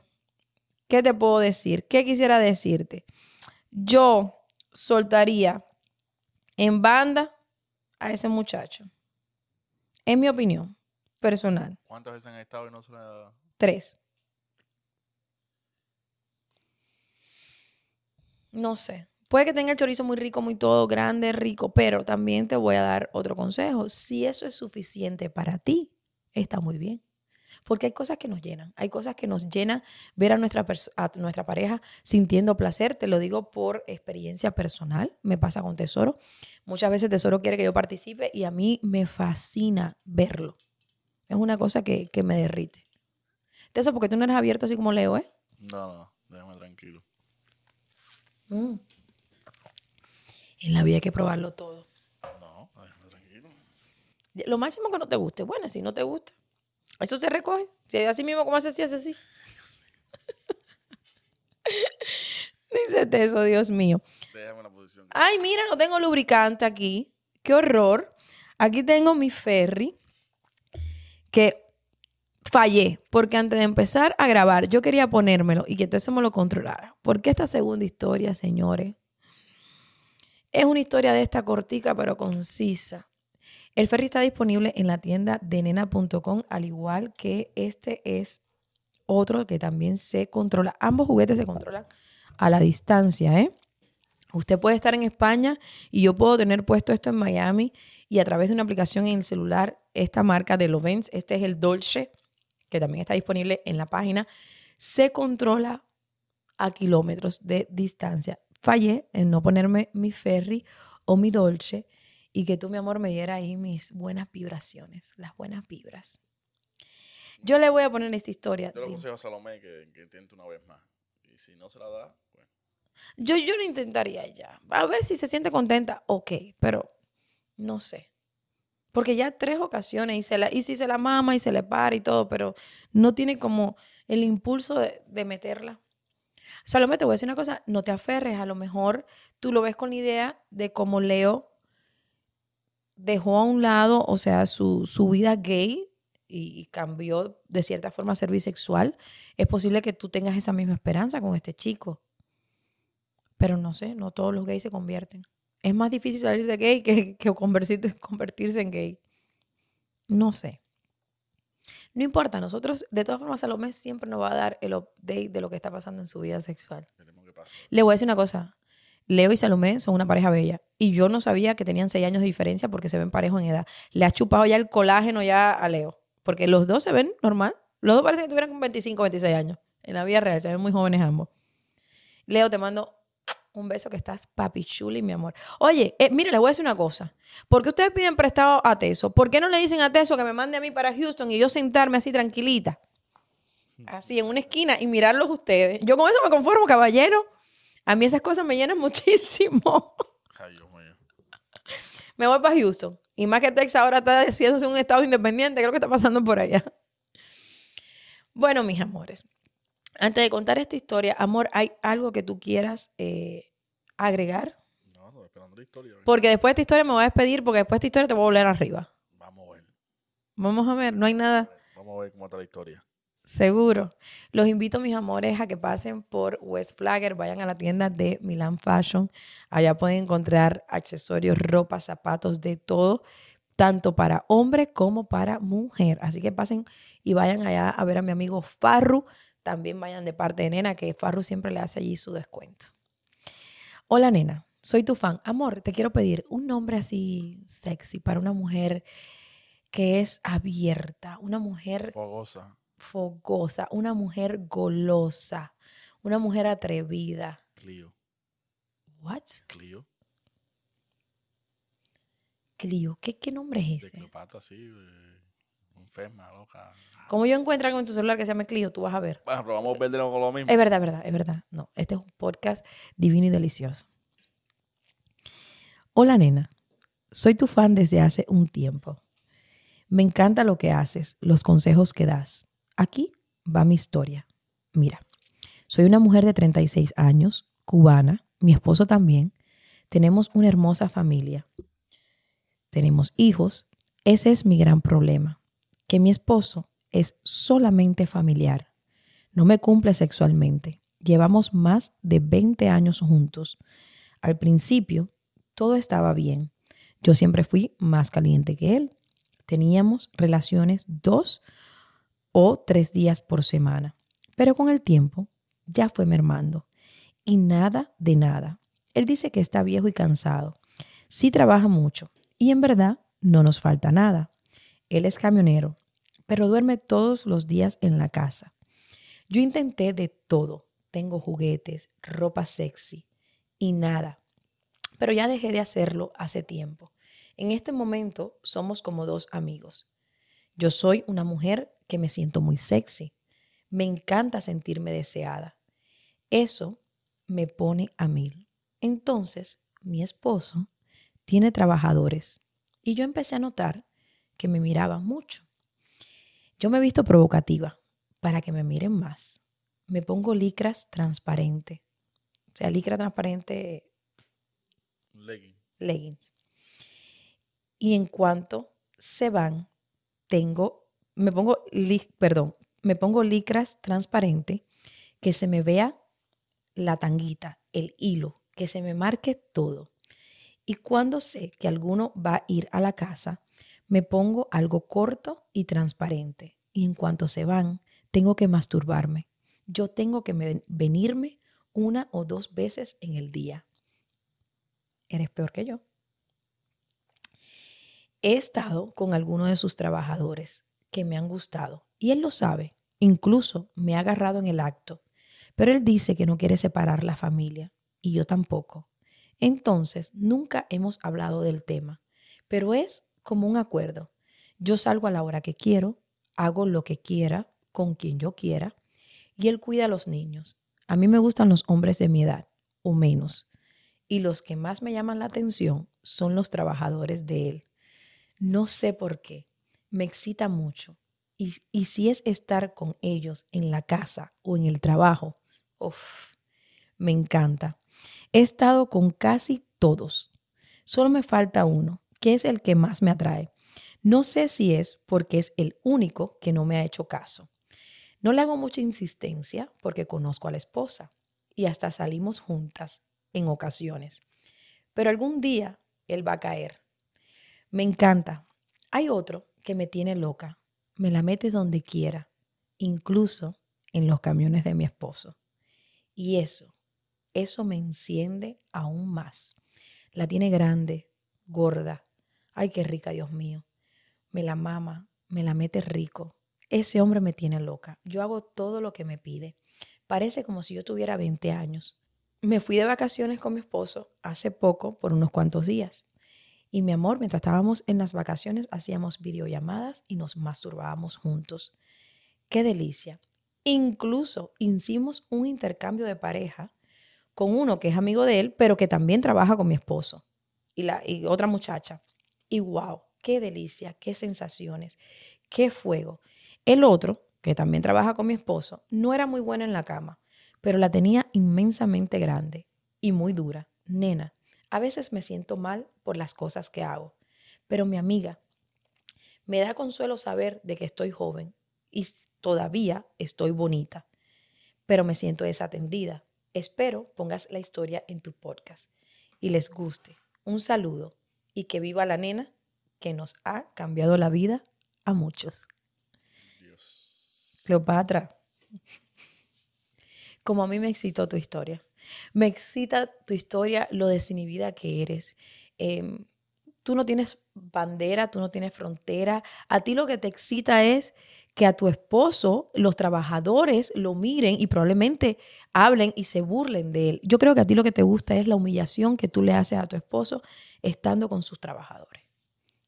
¿qué te puedo decir? ¿Qué quisiera decirte? Yo soltaría en banda a ese muchacho. Es mi opinión personal. ¿Cuántas veces han estado y no se la... Tres. No sé. Puede que tenga el chorizo muy rico, muy todo, grande, rico, pero también te voy a dar otro consejo. Si eso es suficiente para ti, está muy bien. Porque hay cosas que nos llenan, hay cosas que nos llenan ver a nuestra, a nuestra pareja sintiendo placer. Te lo digo por experiencia personal, me pasa con Tesoro. Muchas veces Tesoro quiere que yo participe y a mí me fascina verlo. Es una cosa que, me derrite. Tesoro, porque tú no eres abierto así como Leo, ¿eh? No, no, déjame tranquilo. Mm. En la vida hay que probarlo todo. No, tranquilo. Lo máximo que no te guste. Bueno, si no te gusta, eso se recoge. Si es así mismo como hace así, hace así. Dice eso, Dios mío. Déjame la posición. Ay, mira, no tengo lubricante aquí. Qué horror. Aquí tengo mi ferry que fallé porque antes de empezar a grabar yo quería ponérmelo y que entonces me lo controlara. Porque esta segunda historia, señores, es una historia de esta cortica pero concisa. El ferry está disponible en la tienda de nena.com, al igual que este es otro que también se controla. Ambos juguetes se controlan a la distancia, ¿eh? Usted puede estar en España y yo puedo tener puesto esto en Miami y a través de una aplicación en el celular, esta marca de Lovens, este es el Dolce, que también está disponible en la página, se controla a kilómetros de distancia. Fallé en no ponerme mi ferry o mi Dolce y que tú, mi amor, me diera ahí mis buenas vibraciones, las buenas vibras. Yo le voy a poner esta historia. Yo le aconsejo a Salomé que, que intente una vez más. Y si no se la da, bueno. Yo, yo lo intentaría ya. A ver si se siente contenta, ok, pero no sé. Porque ya tres ocasiones y, se la, y si se la mama y se le para y todo, pero no tiene como el impulso de, de meterla. Salomé, te voy a decir una cosa, no te aferres, a lo mejor tú lo ves con la idea de cómo Leo dejó a un lado, o sea, su, vida gay y, y cambió de cierta forma a ser bisexual, es posible que tú tengas esa misma esperanza con este chico. Pero no sé, no todos los gays se convierten. Es más difícil salir de gay que, que convertirse en gay. No sé. No importa, nosotros, de todas formas, Salomé siempre nos va a dar el update de lo que está pasando en su vida sexual. Le voy a decir una cosa. Leo y Salomé son una pareja bella. Y yo no sabía que tenían seis años de diferencia porque se ven parejos en edad. Le ha chupado ya el colágeno ya a Leo. Porque los dos se ven normal. Los dos parecen que tuvieran como 25 26 años. En la vida real se ven muy jóvenes ambos. Leo, te mando un beso que estás papi chuli, mi amor. Oye, eh, mire, les voy a decir una cosa. ¿Por qué ustedes piden prestado a Teso? ¿Por qué no le dicen a Teso que me mande a mí para Houston y yo sentarme así tranquilita? Así en una esquina y mirarlos ustedes. Yo con eso me conformo, caballero. A mí esas cosas me llenan muchísimo. Ay, Dios mío. me voy para Houston. Y más que Texas ahora está haciéndose un estado independiente, creo que está pasando por allá. Bueno, mis amores, antes de contar esta historia, amor, ¿hay algo que tú quieras eh, agregar? No, estoy esperando la historia. Porque después de esta historia me voy a despedir, porque después de esta historia te voy a volver arriba. Vamos a ver. Vamos a ver, no hay nada Vamos a ver cómo está la historia. seguro. Los invito, mis amores, a que pasen por West Flagger, vayan a la tienda de Milan Fashion. Allá pueden encontrar accesorios, ropa, zapatos, de todo, tanto para hombre como para mujer. Así que pasen y vayan allá a ver a mi amigo Farru. También vayan de parte de Nena, que Farru siempre le hace allí su descuento. Hola, Nena. Soy tu fan. Amor, te quiero pedir un nombre así sexy para una mujer que es abierta, una mujer Fogosa. fogosa, una mujer golosa, una mujer atrevida. Clio. What? Clio. Clio, ¿qué, qué nombre es De ese? Cleopatra, sí. eh, enferma, loca. Como yo encuentro algo en tu celular que se llame Clio, tú vas a ver. Bueno, pero vamos a ver de nuevo con lo mismo. Es verdad, es verdad, es verdad. No, este es un podcast divino y delicioso. Hola, nena. Soy tu fan desde hace un tiempo. Me encanta lo que haces, los consejos que das. Aquí va mi historia. Mira, soy una mujer de 36 años, cubana, mi esposo también. Tenemos una hermosa familia. Tenemos hijos. Ese es mi gran problema, que mi esposo es solamente familiar. No me cumple sexualmente. Llevamos más de 20 años juntos. Al principio, todo estaba bien. Yo siempre fui más caliente que él. Teníamos relaciones dos o tres días por semana. Pero con el tiempo ya fue mermando. Y nada de nada. Él dice que está viejo y cansado. Sí trabaja mucho. Y en verdad no nos falta nada. Él es camionero, pero duerme todos los días en la casa. Yo intenté de todo. Tengo juguetes, ropa sexy y nada. Pero ya dejé de hacerlo hace tiempo. En este momento somos como dos amigos. Yo soy una mujer que me siento muy sexy. Me encanta sentirme deseada. Eso me pone a mil. Entonces, mi esposo tiene trabajadores y yo empecé a notar que me miraban mucho. Yo me he visto provocativa para que me miren más. Me pongo licras transparente. O sea, licra transparente legging. leggings. Y en cuanto se van, tengo, me pongo, li- perdón, me pongo licras transparente, que se me vea la tanguita, el hilo, que se me marque todo. Y cuando sé que alguno va a ir a la casa, me pongo algo corto y transparente. Y en cuanto se van, tengo que masturbarme. Yo tengo que me- venirme una o dos veces en el día. Eres peor que yo. He estado con algunos de sus trabajadores que me han gustado y él lo sabe. Incluso me ha agarrado en el acto. Pero él dice que no quiere separar la familia y yo tampoco. Entonces, nunca hemos hablado del tema, pero es como un acuerdo. Yo salgo a la hora que quiero, hago lo que quiera, con quien yo quiera, y él cuida a los niños. A mí me gustan los hombres de mi edad, o menos, y los que más me llaman la atención son los trabajadores de él. No sé por qué, me excita mucho. Y, y si es estar con ellos en la casa o en el trabajo, uf, me encanta. He estado con casi todos. Solo me falta uno, que es el que más me atrae. No sé si es porque es el único que no me ha hecho caso. No le hago mucha insistencia porque conozco a la esposa y hasta salimos juntas en ocasiones. Pero algún día él va a caer. Me encanta. Hay otro que me tiene loca. Me la mete donde quiera, incluso en los camiones de mi esposo. Y eso, eso me enciende aún más. La tiene grande, gorda. Ay, qué rica, Dios mío. Me la mama, me la mete rico. Ese hombre me tiene loca. Yo hago todo lo que me pide. Parece como si yo tuviera 20 años. Me fui de vacaciones con mi esposo hace poco por unos cuantos días. Y mi amor, mientras estábamos en las vacaciones, hacíamos videollamadas y nos masturbábamos juntos. ¡Qué delicia! Incluso hicimos un intercambio de pareja con uno que es amigo de él, pero que también trabaja con mi esposo y, la, y otra muchacha. Y wow, qué delicia, qué sensaciones, qué fuego. El otro, que también trabaja con mi esposo, no era muy bueno en la cama, pero la tenía inmensamente grande y muy dura. Nena, a veces me siento mal por las cosas que hago, pero mi amiga, me da consuelo saber de que estoy joven y todavía estoy bonita, pero me siento desatendida. Espero pongas la historia en tu podcast y les guste. Un saludo y que viva la nena que nos ha cambiado la vida a muchos. Dios. Cleopatra, como a mí me excitó tu historia. Me excita tu historia, lo desinhibida que eres. Em, tú no tienes bandera, tú no tienes frontera. A ti lo que te excita es que a tu esposo los trabajadores lo miren y probablemente hablen y se burlen de él. Yo creo que a ti lo que te gusta es la humillación que tú le haces a tu esposo estando con sus trabajadores.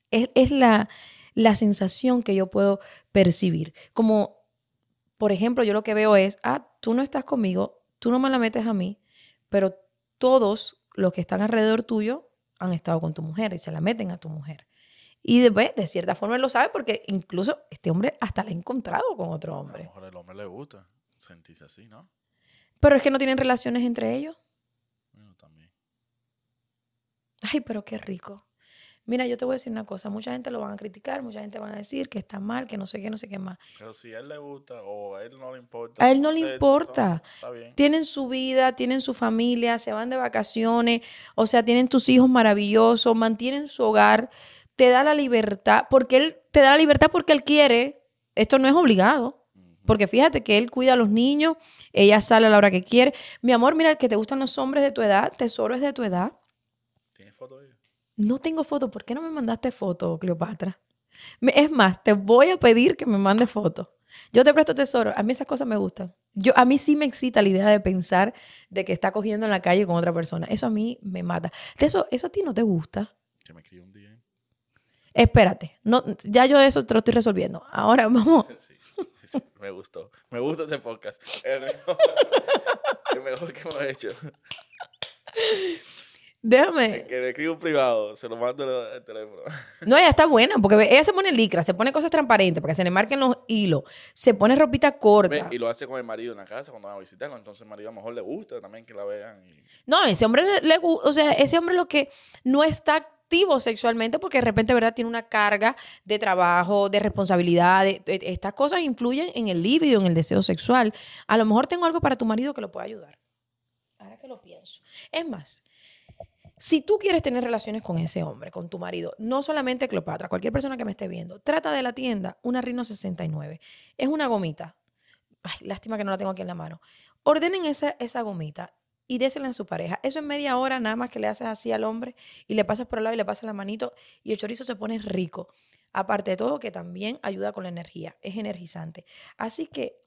Es, es la, la sensación que yo puedo percibir. Como, por ejemplo, yo lo que veo es, ah, tú no estás conmigo, tú no me la metes a mí, pero todos los que están alrededor tuyo han estado con tu mujer y se la meten a tu mujer. Y de, pues, de cierta forma él lo sabe porque incluso este hombre hasta le ha encontrado con otro A lo hombre. mejor al hombre le gusta sentirse así, ¿no? Pero es que no tienen relaciones entre ellos. Bueno, también. Ay, pero qué rico. Mira, yo te voy a decir una cosa. Mucha gente lo van a criticar, mucha gente van a decir que está mal, que no sé qué, no sé qué más. Pero si a él le gusta o a él no le importa. A él no le importa. Está bien. Tienen su vida, tienen su familia, se van de vacaciones, o sea, tienen tus hijos maravillosos, mantienen su hogar, te da la libertad, porque él te da la libertad porque él quiere. Esto no es obligado. Porque fíjate que él cuida a los niños, ella sale a la hora que quiere. Mi amor, mira que te gustan los hombres de tu edad, tesoro es de tu edad. ¿Tiene foto de ella? No tengo foto. ¿Por qué no me mandaste foto, Cleopatra? Es más, te voy a pedir que me mandes foto. Yo te presto tesoro. A mí esas cosas me gustan. Yo, a mí sí me excita la idea de pensar de que está cogiendo en la calle con otra persona. Eso a mí me mata. Eso, eso a ti no te gusta. Que me escribió un día. Espérate. No, ya yo eso te lo estoy resolviendo. Ahora vamos. Sí, sí, sí, me gustó. Me gusta este podcast. El mejor, el mejor que hemos hecho. Déjame. Que le escribo privado, se lo mando al teléfono. No, ella está buena, porque ella se pone licra, se pone cosas transparentes para que se le marquen los hilos, se pone ropita corta. Y lo hace con el marido en la casa cuando van a visitarlo. Entonces el marido a lo mejor le gusta también que la vean. y- No, ese hombre le, le o sea, ese hombre lo que no está sexualmente porque de repente, ¿verdad? Tiene una carga de trabajo, de responsabilidad, estas cosas influyen en el libido, en el deseo sexual. A lo mejor tengo algo para tu marido que lo pueda ayudar. Ahora que lo pienso. Es más, si tú quieres tener relaciones con ese hombre, con tu marido, no solamente Cleopatra, cualquier persona que me esté viendo, trata de la tienda una Rino 69. Es una gomita. Ay, lástima que no la tengo aquí en la mano. Ordenen esa, esa gomita y désela a su pareja. Eso en media hora nada más que le haces así al hombre y le pasas por el lado y le pasas la manito y el chorizo se pone rico. Aparte de todo que también ayuda con la energía, es energizante. Así que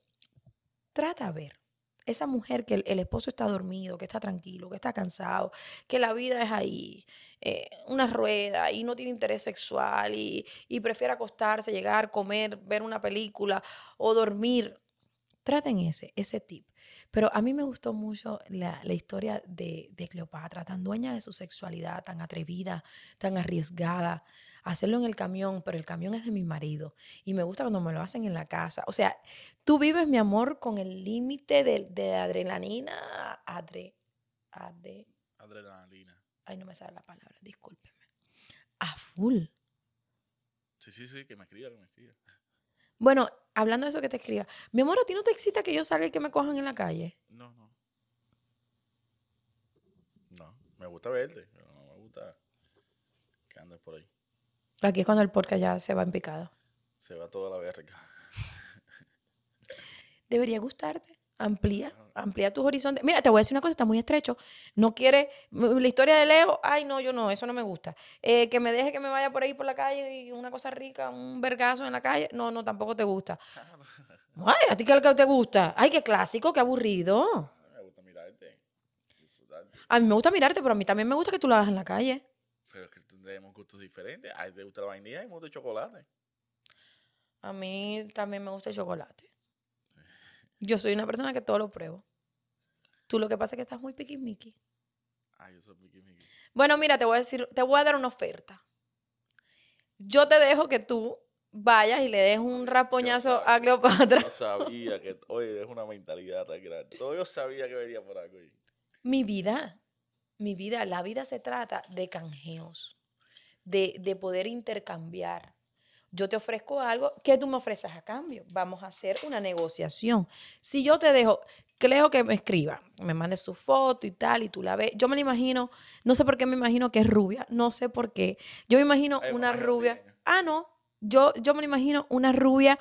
trata a ver esa mujer que el, el esposo está dormido, que está tranquilo, que está cansado, que la vida es ahí, eh, una rueda y no tiene interés sexual y, y prefiere acostarse, llegar, comer, ver una película o dormir. Traten ese, ese tip. Pero a mí me gustó mucho la, la historia de, de Cleopatra, tan dueña de su sexualidad, tan atrevida, tan arriesgada. Hacerlo en el camión, pero el camión es de mi marido. Y me gusta cuando me lo hacen en la casa. O sea, tú vives, mi amor, con el límite de, de adrenalina. Adre, adre, Adrenalina. ay, no me sale la palabra, discúlpeme. A full. Sí, sí, sí, que me escriba, que me escriba. Bueno, hablando de eso que te escriba. Mi amor, ¿a ti no te excita que yo salga y que me cojan en la calle? No, no. No, me gusta verte, pero no me gusta que andes por ahí. Aquí es cuando el podcast ya se va en picado. Se va toda la verga. Debería gustarte. Amplía, amplía tus horizontes. Mira, te voy a decir una cosa, está muy estrecho. No quiere, m- la historia de Leo, ay no, yo no, eso no me gusta. Eh, que me deje que me vaya por ahí por la calle y una cosa rica, un vergazo en la calle, no, no, tampoco te gusta. Ay, a ti qué es lo que te gusta. Ay, qué clásico, qué aburrido. Me gusta mirarte, disfrutarte. A mí me gusta mirarte, pero a mí también me gusta que tú lo hagas en la calle. Pero es que tenemos gustos diferentes. A ti te gusta la vainilla y me gusta el chocolate. A mí también me gusta el chocolate. Yo soy una persona que todo lo pruebo. Tú lo que pasa es que estás muy piquismiqui. Ay, yo soy piqui miqui. Bueno, mira, te voy a decir, te voy a dar una oferta. Yo te dejo que tú vayas y le des un rapoñazo a Cleopatra. Yo sabía que, oye, es una mentalidad tan grande. Todo yo sabía que venía por algo. Mi vida, mi vida, la vida se trata de canjeos, de, de poder intercambiar. Yo te ofrezco algo, ¿qué tú me ofreces a cambio? Vamos a hacer una negociación. Si yo te dejo, Cleo que me escriba, me mande su foto y tal, y tú la ves. Yo me la imagino, no sé por qué me imagino que es rubia, no sé por qué. Yo me imagino Ay, una rubia. Ah, no. Yo, yo me lo imagino una rubia,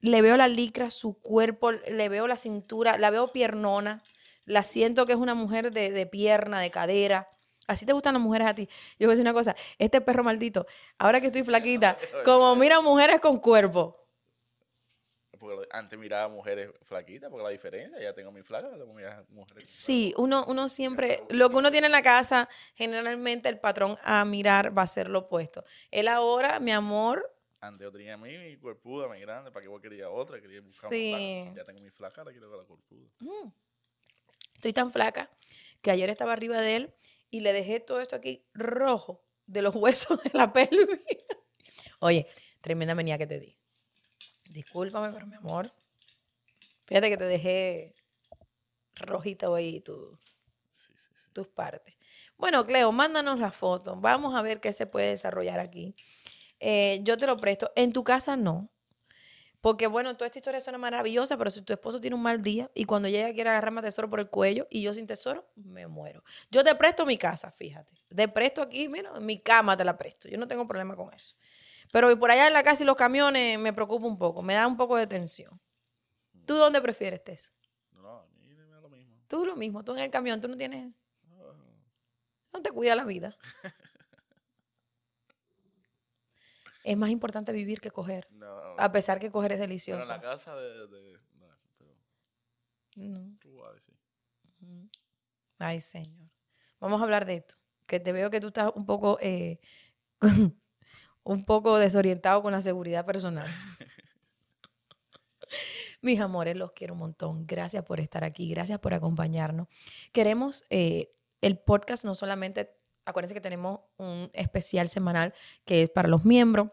le veo la licra, su cuerpo, le veo la cintura, la veo piernona, la siento que es una mujer de, de pierna, de cadera. Así te gustan las mujeres a ti. Yo voy a decir una cosa, este perro maldito, ahora que estoy flaquita, como mira mujeres con cuerpo. Porque antes miraba mujeres flaquitas, porque la diferencia, ya tengo mi flaca, tengo mujeres. Sí, uno, uno siempre, lo que uno tiene en la casa, generalmente el patrón a mirar va a ser lo opuesto. Él ahora, mi amor, Antes yo tenía a mí mi cuerpuda, mi grande, para que igual quería otra, quería buscar Sí. una flaca. Ya tengo mi flaca, ahora quiero ver la cuerpuda. Mm. Estoy tan flaca que ayer estaba arriba de él y le dejé todo esto aquí rojo de los huesos de la pelvis. Oye, tremenda venía que te di. Discúlpame, pero mi amor. Fíjate que te dejé rojita hoy tu, Sí, sí, sí. tus partes. Bueno, Cleo, mándanos la foto. Vamos a ver qué se puede desarrollar aquí. Eh, yo te lo presto. En tu casa no. Porque, bueno, toda esta historia suena maravillosa, pero si tu esposo tiene un mal día y cuando llega quiere agarrarme a tesoro por el cuello y yo sin tesoro, me muero. Yo te presto mi casa, fíjate. Te presto aquí, mira, mi cama te la presto. Yo no tengo problema con eso. Pero por allá en la casa y los camiones me preocupa un poco, me da un poco de tensión. ¿Tú dónde prefieres eso? No, no, a mí me da lo mismo. Tú lo mismo, tú en el camión, tú no tienes, no te cuida la vida. Es más importante vivir que coger, no, a pesar que coger es pero delicioso. en la casa de... de no, pero No. tú vas a decir. Ay, señor. Vamos a hablar de esto, que te veo que tú estás un poco, eh, un poco desorientado con la seguridad personal. Mis amores, los quiero un montón. Gracias por estar aquí, gracias por acompañarnos. Queremos, eh, el podcast no solamente, acuérdense que tenemos un especial semanal que es para los miembros,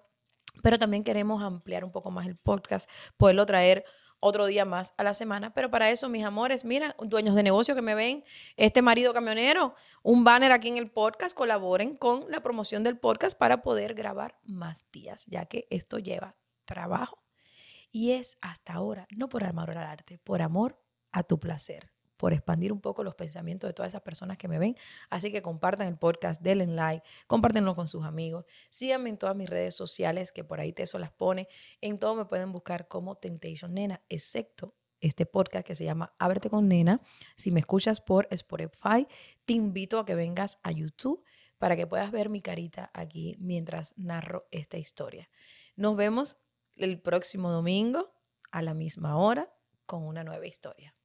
pero también queremos ampliar un poco más el podcast, poderlo traer otro día más a la semana. Pero para eso, mis amores, mira, dueños de negocio que me ven, este marido camionero, un banner aquí en el podcast, colaboren con la promoción del podcast para poder grabar más días, ya que esto lleva trabajo. Y es hasta ahora, no por amor al arte, por amor a tu placer, por expandir un poco los pensamientos de todas esas personas que me ven. Así que compartan el podcast, denle like, compártenlo con sus amigos. Síganme en todas mis redes sociales, que por ahí Teso las pone. En todo me pueden buscar como Temptation Nena, excepto este podcast que se llama Ábrete con Nena. Si me escuchas por Spotify, te invito a que vengas a YouTube para que puedas ver mi carita aquí mientras narro esta historia. Nos vemos el próximo domingo a la misma hora con una nueva historia.